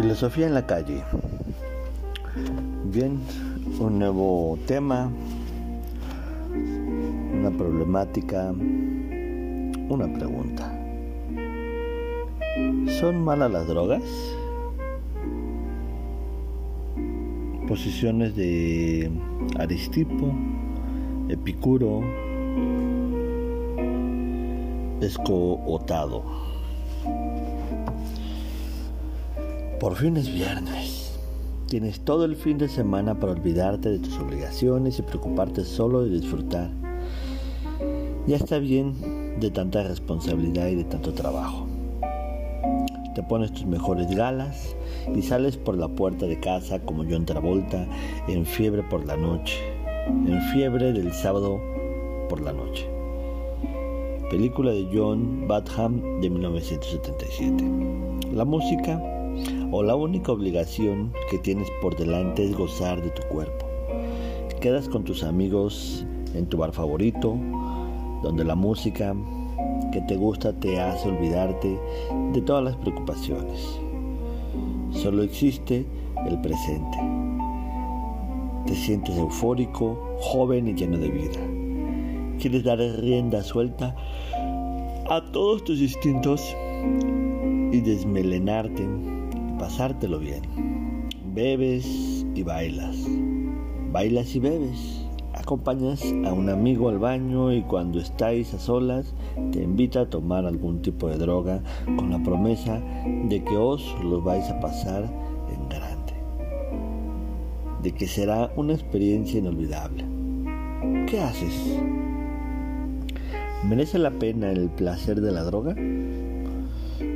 Filosofía en la calle. Bien, un nuevo tema, una problemática, una pregunta. ¿Son malas las drogas? Posiciones de Aristipo, Epicuro, Escootado. Por fin es viernes. Tienes todo el fin de semana para olvidarte de tus obligaciones y preocuparte solo de disfrutar. Ya está bien de tanta responsabilidad y de tanto trabajo. Te pones tus mejores galas y sales por la puerta de casa como John Travolta en fiebre por la noche, en fiebre del sábado por la noche. Película de John Badham de 1977. La música o la única obligación que tienes por delante es gozar de tu cuerpo. Quedas con tus amigos en tu bar favorito, donde la música que te gusta te hace olvidarte de todas las preocupaciones. Solo existe el presente. Te sientes eufórico, joven y lleno de vida. Quieres dar rienda suelta a todos tus instintos y desmelenarte pasártelo bien. Bebes y bailas. Bailas y bebes. Acompañas a un amigo al baño y cuando estáis a solas te invita a tomar algún tipo de droga con la promesa de que os lo vais a pasar en grande. De que será una experiencia inolvidable. ¿Qué haces? ¿Merece la pena el placer de la droga?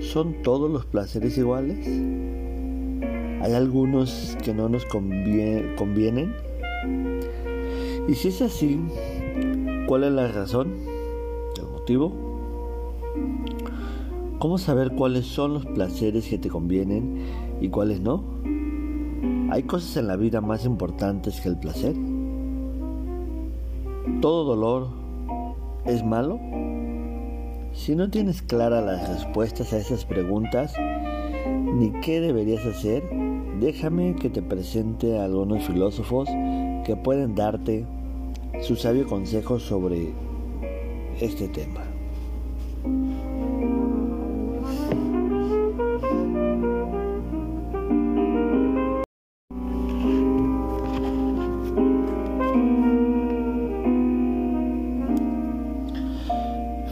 ¿Son todos los placeres iguales? ¿Hay algunos que no nos convienen? Y si es así, ¿cuál es la razón? ¿El motivo? ¿Cómo saber cuáles son los placeres que te convienen y cuáles no? ¿Hay cosas en la vida más importantes que el placer? ¿Todo dolor es malo? Si no tienes claras las respuestas a esas preguntas, ni qué deberías hacer, déjame que te presente a algunos filósofos que pueden darte su sabio consejo sobre este tema.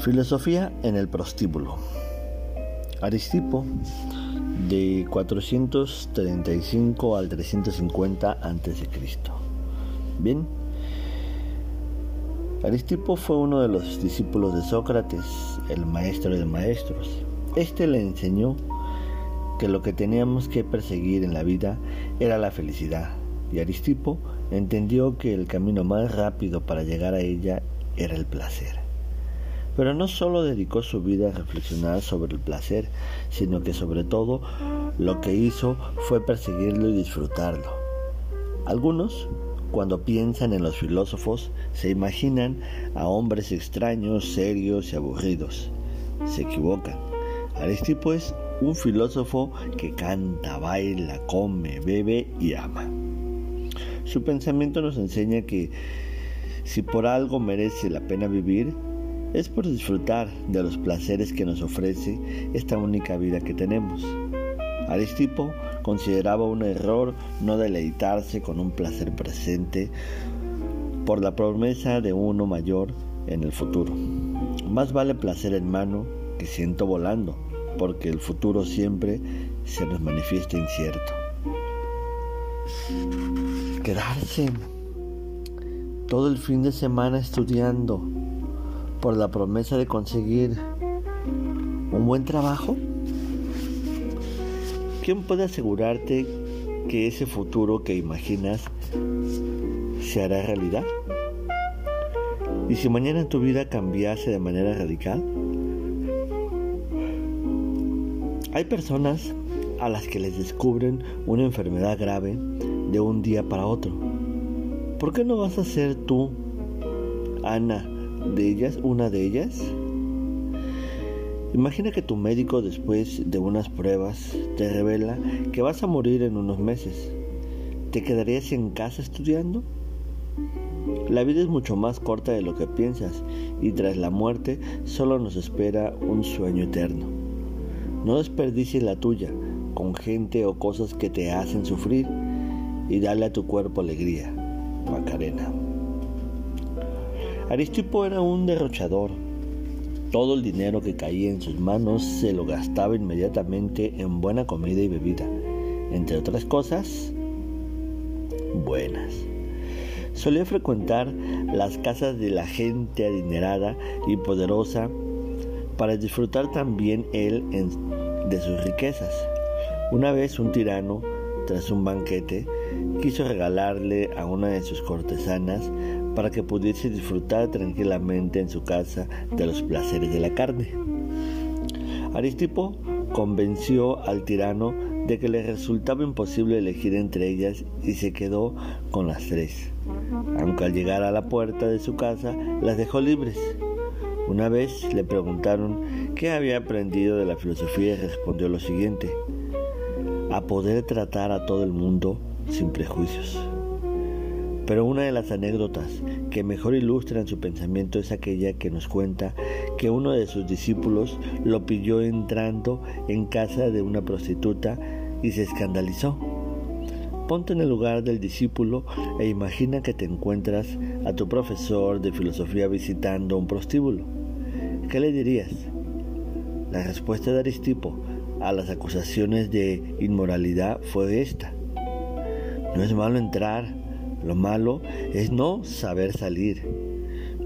Filosofía en el prostíbulo. Aristipo, de 435 al 350 a.C. Bien, Aristipo fue uno de los discípulos de Sócrates, el maestro de maestros. Este le enseñó que lo que teníamos que perseguir en la vida era la felicidad, y Aristipo entendió que el camino más rápido para llegar a ella era el placer. Pero no solo dedicó su vida a reflexionar sobre el placer, sino que sobre todo lo que hizo fue perseguirlo y disfrutarlo. Algunos, cuando piensan en los filósofos, se imaginan a hombres extraños, serios y aburridos. Se equivocan. Aristipo es un filósofo que canta, baila, come, bebe y ama. Su pensamiento nos enseña que si por algo merece la pena vivir, es por disfrutar de los placeres que nos ofrece esta única vida que tenemos. Aristipo consideraba un error no deleitarse con un placer presente por la promesa de uno mayor en el futuro. Más vale placer en mano que siento volando, porque el futuro siempre se nos manifiesta incierto. Quedarse todo el fin de semana estudiando por la promesa de conseguir un buen trabajo? ¿Quién puede asegurarte que ese futuro que imaginas se hará realidad? ¿Y si mañana tu vida cambiase de manera radical? Hay personas a las que les descubren una enfermedad grave de un día para otro. ¿Por qué no vas a ser tú, Ana, de ellas, una de ellas. Imagina que tu médico después de unas pruebas te revela que vas a morir en unos meses. ¿Te quedarías en casa estudiando? La vida es mucho más corta de lo que piensas y tras la muerte solo nos espera un sueño eterno. No desperdicies la tuya con gente o cosas que te hacen sufrir y dale a tu cuerpo alegría. Macarena. Aristipo era un derrochador todo el dinero que caía en sus manos se lo gastaba inmediatamente en buena comida y bebida, entre otras cosas buenas. Solía frecuentar las casas de la gente adinerada y poderosa para disfrutar también él de sus riquezas. Una vez un tirano, tras un banquete, quiso regalarle a una de sus cortesanas para que pudiese disfrutar tranquilamente en su casa de los placeres de la carne. Aristipo convenció al tirano de que le resultaba imposible elegir entre ellas y se quedó con las tres, aunque al llegar a la puerta de su casa las dejó libres. Una vez le preguntaron qué había aprendido de la filosofía y respondió lo siguiente, a poder tratar a todo el mundo sin prejuicios. Pero una de las anécdotas que mejor ilustran su pensamiento es aquella que nos cuenta que uno de sus discípulos lo pilló entrando en casa de una prostituta y se escandalizó. Ponte en el lugar del discípulo e imagina que te encuentras a tu profesor de filosofía visitando un prostíbulo. ¿Qué le dirías? La respuesta de Aristipo a las acusaciones de inmoralidad fue esta. No es malo entrar, lo malo es no saber salir.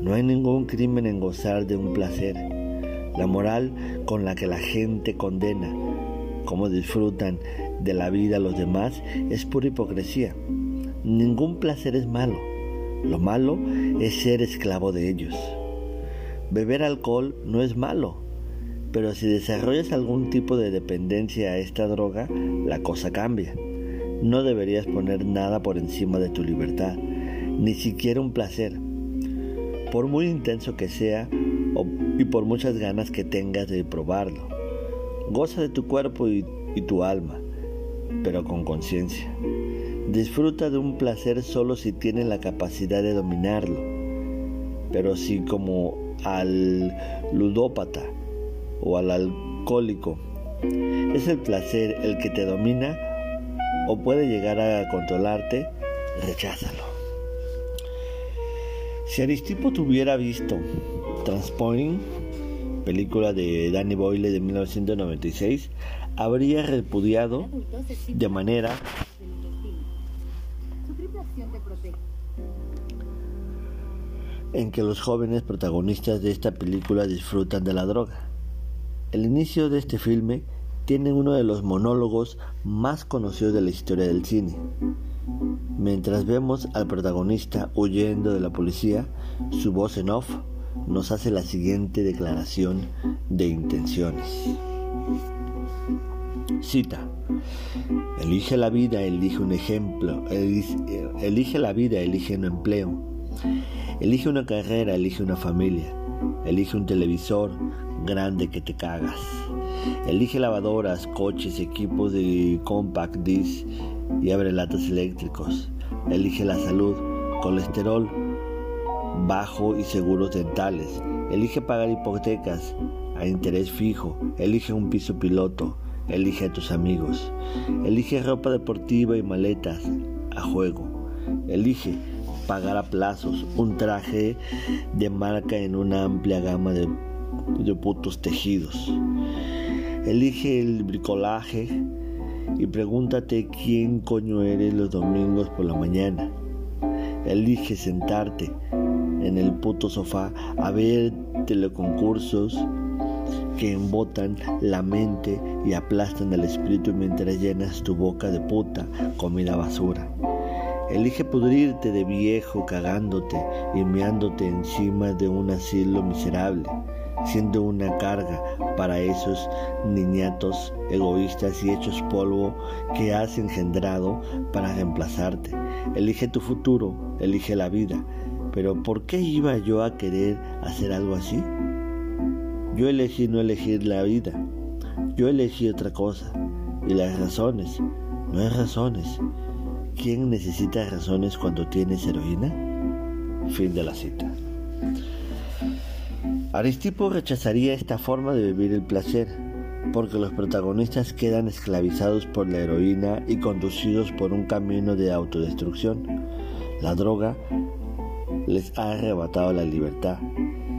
No hay ningún crimen en gozar de un placer. La moral con la que la gente condena cómo disfrutan de la vida los demás es pura hipocresía. Ningún placer es malo. Lo malo es ser esclavo de ellos. Beber alcohol no es malo, pero si desarrollas algún tipo de dependencia a esta droga, la cosa cambia. No deberías poner nada por encima de tu libertad, ni siquiera un placer, por muy intenso que sea y por muchas ganas que tengas de probarlo. Goza de tu cuerpo y, tu alma, pero con conciencia. Disfruta de un placer solo si tienes la capacidad de dominarlo, pero si como al ludópata o al alcohólico es el placer el que te domina, o puede llegar a controlarte, recházalo. Si Aristipo tuviera visto Transpointing, película de Danny Boyle de 1996, habría repudiado de manera en que los jóvenes protagonistas de esta película disfrutan de la droga. El inicio de este filme tiene uno de los monólogos más conocidos de la historia del cine. Mientras vemos al protagonista huyendo de la policía, su voz en off nos hace la siguiente declaración de intenciones. Cita. Elige la vida, elige un ejemplo, elige la vida, elige un empleo, elige una carrera, elige una familia, elige un televisor grande que te cagas. Elige lavadoras, coches, equipos de compact disc y abre latas eléctricos. Elige la salud, colesterol bajo y seguros dentales. Elige pagar hipotecas a interés fijo. Elige un piso piloto. Elige a tus amigos. Elige ropa deportiva y maletas a juego. Elige pagar a plazos un traje de marca en una amplia gama de, de putos tejidos. Elige el bricolaje y pregúntate quién coño eres los domingos por la mañana. Elige sentarte en el puto sofá a ver teleconcursos que embotan la mente y aplastan el espíritu mientras llenas tu boca de puta comida basura. Elige pudrirte de viejo cagándote y meándote encima de un asilo miserable siendo una carga para esos niñatos egoístas y hechos polvo que has engendrado para reemplazarte. Elige tu futuro, elige la vida. Pero ¿por qué iba yo a querer hacer algo así? Yo elegí no elegir la vida. Yo elegí otra cosa. Y las razones, no hay razones. ¿Quién necesita razones cuando tienes heroína? Fin de la cita. Aristipo rechazaría esta forma de vivir el placer, porque los protagonistas quedan esclavizados por la heroína y conducidos por un camino de autodestrucción. La droga les ha arrebatado la libertad.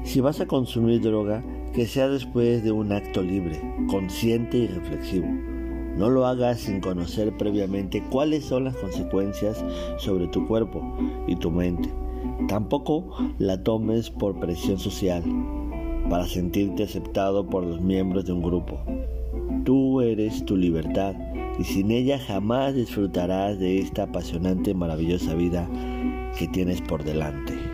Si vas a consumir droga, que sea después de un acto libre, consciente y reflexivo. No lo hagas sin conocer previamente cuáles son las consecuencias sobre tu cuerpo y tu mente. Tampoco la tomes por presión social, para sentirte aceptado por los miembros de un grupo. Tú eres tu libertad y sin ella jamás disfrutarás de esta apasionante y maravillosa vida que tienes por delante.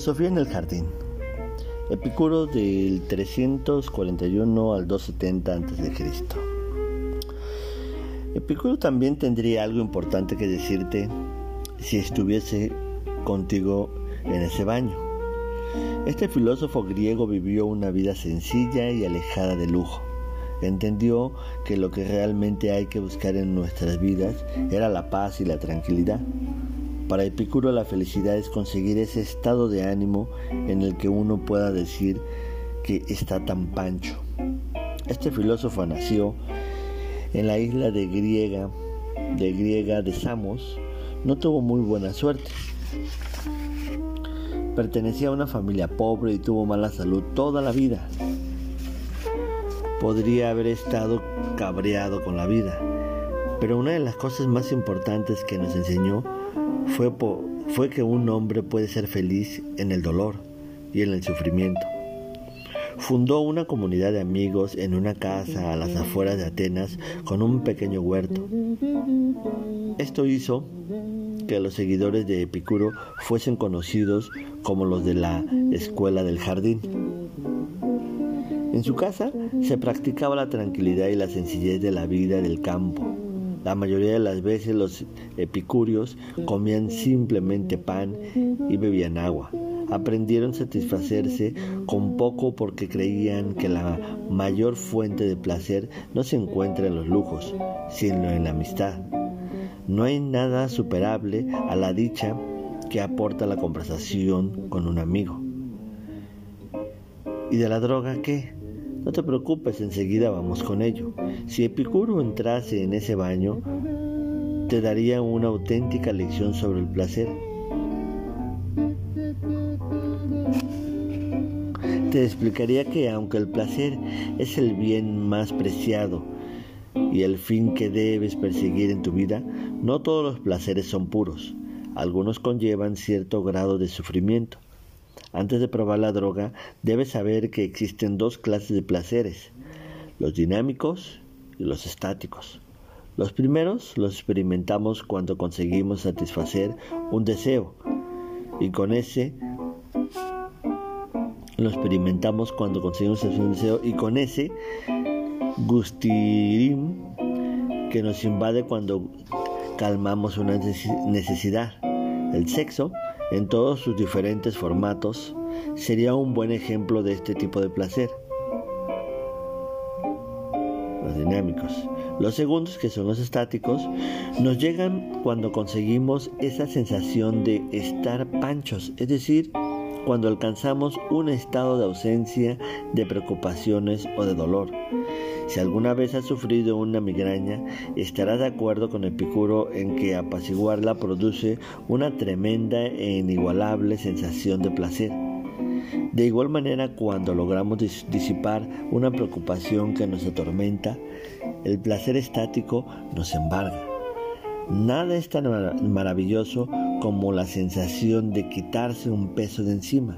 Filosofía en el jardín. Epicuro del 341 al 270 a.C. Epicuro también tendría algo importante que decirte si estuviese contigo en ese baño. Este filósofo griego vivió una vida sencilla y alejada de lujo. Entendió que lo que realmente hay que buscar en nuestras vidas era la paz y la tranquilidad. Para Epicuro la felicidad es conseguir ese estado de ánimo en el que uno pueda decir que está tan pancho. Este filósofo nació en la isla de Griega, de Griega de Samos, no tuvo muy buena suerte. Pertenecía a una familia pobre y tuvo mala salud toda la vida. Podría haber estado cabreado con la vida, pero una de las cosas más importantes que nos enseñó fue, que un hombre puede ser feliz en el dolor y en el sufrimiento. Fundó una comunidad de amigos en una casa a las afueras de Atenas con un pequeño huerto. Esto hizo que los seguidores de Epicuro fuesen conocidos como los de la escuela del jardín. En su casa se practicaba la tranquilidad y la sencillez de la vida del campo. La mayoría de las veces los epicúreos comían simplemente pan y bebían agua aprendieron a satisfacerse con poco porque creían que la mayor fuente de placer no se encuentra en los lujos, sino en la amistad. No hay nada superable a la dicha que aporta la conversación con un amigo. ¿Y de la droga qué? No te preocupes, enseguida vamos con ello. Si Epicuro entrase en ese baño, te daría una auténtica lección sobre el placer te explicaría que aunque el placer es el bien más preciado y el fin que debes perseguir en tu vida, no todos los placeres son puros. Algunos conllevan cierto grado de sufrimiento. Antes de probar la droga, debes saber que existen dos clases de placeres, los dinámicos y los estáticos. Los primeros los experimentamos cuando conseguimos satisfacer un deseo y con ese lo experimentamos cuando conseguimos un deseo y con ese gustirim que nos invade cuando calmamos una necesidad. El sexo, en todos sus diferentes formatos, sería un buen ejemplo de este tipo de placer. Los dinámicos. Los segundos, que son los estáticos, nos llegan cuando conseguimos esa sensación de estar panchos, es decir, cuando alcanzamos un estado de ausencia de preocupaciones o de dolor. Si alguna vez has sufrido una migraña, estarás de acuerdo con Epicuro en que apaciguarla produce una tremenda e inigualable sensación de placer. De igual manera, cuando logramos disipar una preocupación que nos atormenta, el placer estático nos embarga. Nada es tan maravilloso como la sensación de quitarse un peso de encima.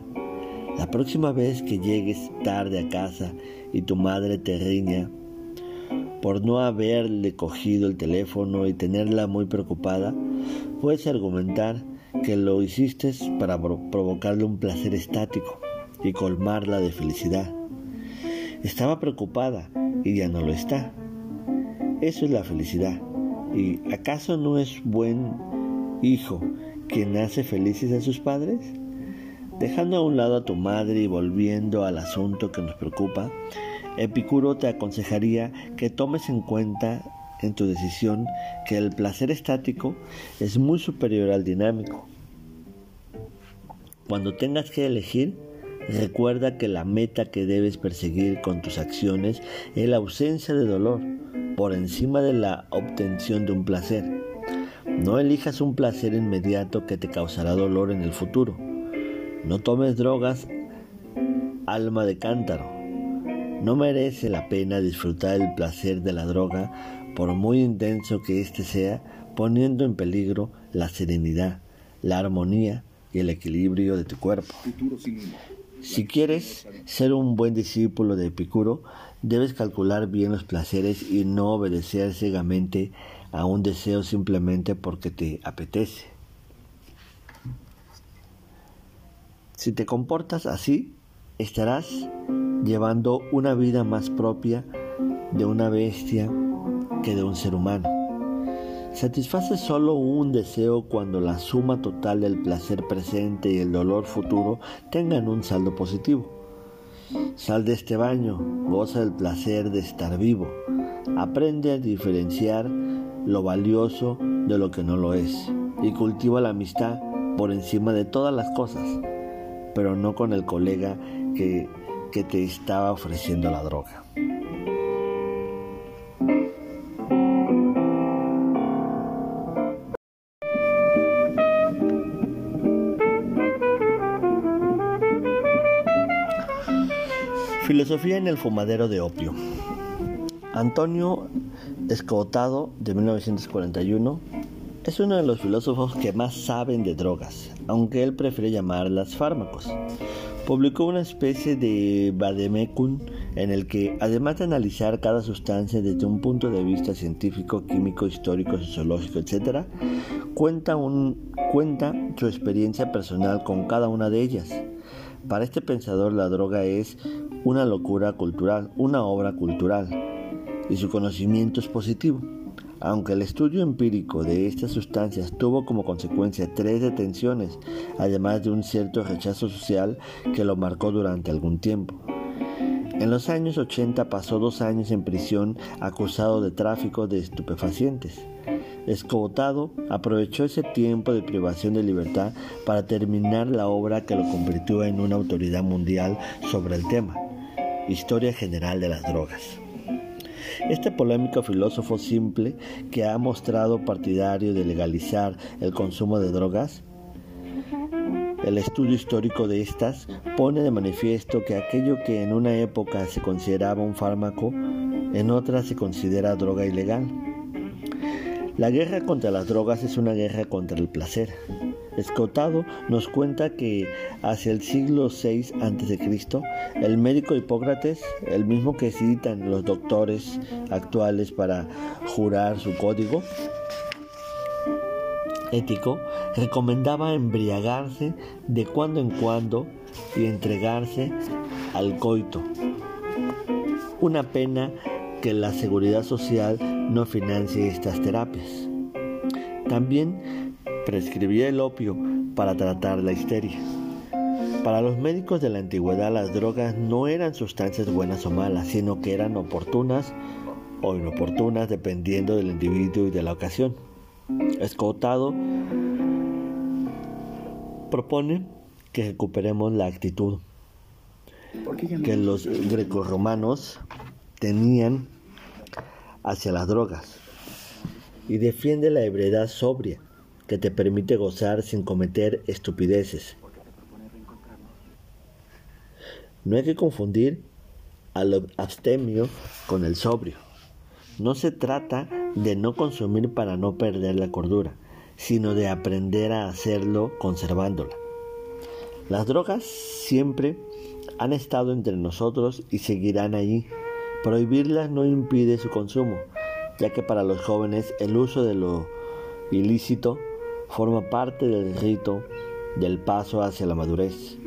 La próxima vez que llegues tarde a casa y tu madre te riña por no haberle cogido el teléfono y tenerla muy preocupada, puedes argumentar que lo hiciste para provocarle un placer estático. y colmarla de felicidad. Estaba preocupada y ya no lo está. Eso es la felicidad. ¿Y acaso no es buen hijo quien hace felices a sus padres? Dejando a un lado a tu madre y volviendo al asunto que nos preocupa, Epicuro te aconsejaría que tomes en cuenta en tu decisión que el placer estático es muy superior al dinámico. Cuando tengas que elegir, recuerda que la meta que debes perseguir con tus acciones es la ausencia de dolor por encima de la obtención de un placer. No elijas un placer inmediato que te causará dolor en el futuro. No tomes drogas, alma de cántaro. No merece la pena disfrutar el placer de la droga por muy intenso que éste sea, poniendo en peligro la serenidad, la armonía y el equilibrio de tu cuerpo. Si quieres ser un buen discípulo de Epicuro, debes calcular bien los placeres y no obedecer ciegamente a un deseo simplemente porque te apetece. Si te comportas así, estarás llevando una vida más propia de una bestia que de un ser humano. Satisface solo un deseo cuando la suma total del placer presente y el dolor futuro tengan un saldo positivo. Sal de este baño, goza del placer de estar vivo, aprende a diferenciar lo valioso de lo que no lo es y cultiva la amistad por encima de todas las cosas, pero no con el colega que, que te estaba ofreciendo la droga. Filosofía en el fumadero de opio. Antonio Escotado, de 1941, es uno de los filósofos que más saben de drogas, aunque él prefiere llamarlas fármacos. Publicó una especie de vademecum en el que, además de analizar cada sustancia desde un punto de vista científico, químico, histórico, sociológico, etc., cuenta, su experiencia personal con cada una de ellas. Para este pensador la droga es una locura cultural, una obra cultural, y su conocimiento es positivo. Aunque el estudio empírico de estas sustancias tuvo como consecuencia tres detenciones, además de un cierto rechazo social que lo marcó durante algún tiempo. En los años 80 pasó dos años en prisión acusado de tráfico de estupefacientes. Escobotado, aprovechó ese tiempo de privación de libertad para terminar la obra que lo convirtió en una autoridad mundial sobre el tema, Historia General de las Drogas. Este polémico filósofo simple que ha mostrado partidario de legalizar el consumo de drogas, el estudio histórico de estas pone de manifiesto que aquello que en una época se consideraba un fármaco, en otra se considera droga ilegal. La guerra contra las drogas es una guerra contra el placer. Escotado nos cuenta que hacia el siglo VI a.C., el médico Hipócrates, el mismo que citan los doctores actuales para jurar su código ético, recomendaba embriagarse de cuando en cuando y entregarse al coito. Una pena que la seguridad social no financie estas terapias. También prescribía el opio para tratar la histeria. Para los médicos de la antigüedad las drogas no eran sustancias buenas o malas, sino que eran oportunas o inoportunas dependiendo del individuo y de la ocasión. Escotado propone que recuperemos la actitud que los grecorromanos tenían hacia las drogas y defiende la ebriedad sobria que te permite gozar sin cometer estupideces. No hay que confundir al abstemio con el sobrio. No se trata de no consumir para no perder la cordura, sino de aprender a hacerlo conservándola. Las drogas siempre han estado entre nosotros y seguirán allí. Prohibirlas no impide su consumo, ya que para los jóvenes el uso de lo ilícito forma parte del rito del paso hacia la madurez.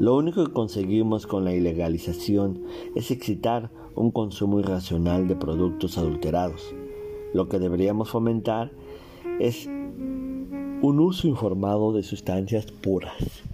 Lo único que conseguimos con la ilegalización es excitar un consumo irracional de productos adulterados. Lo que deberíamos fomentar es un uso informado de sustancias puras.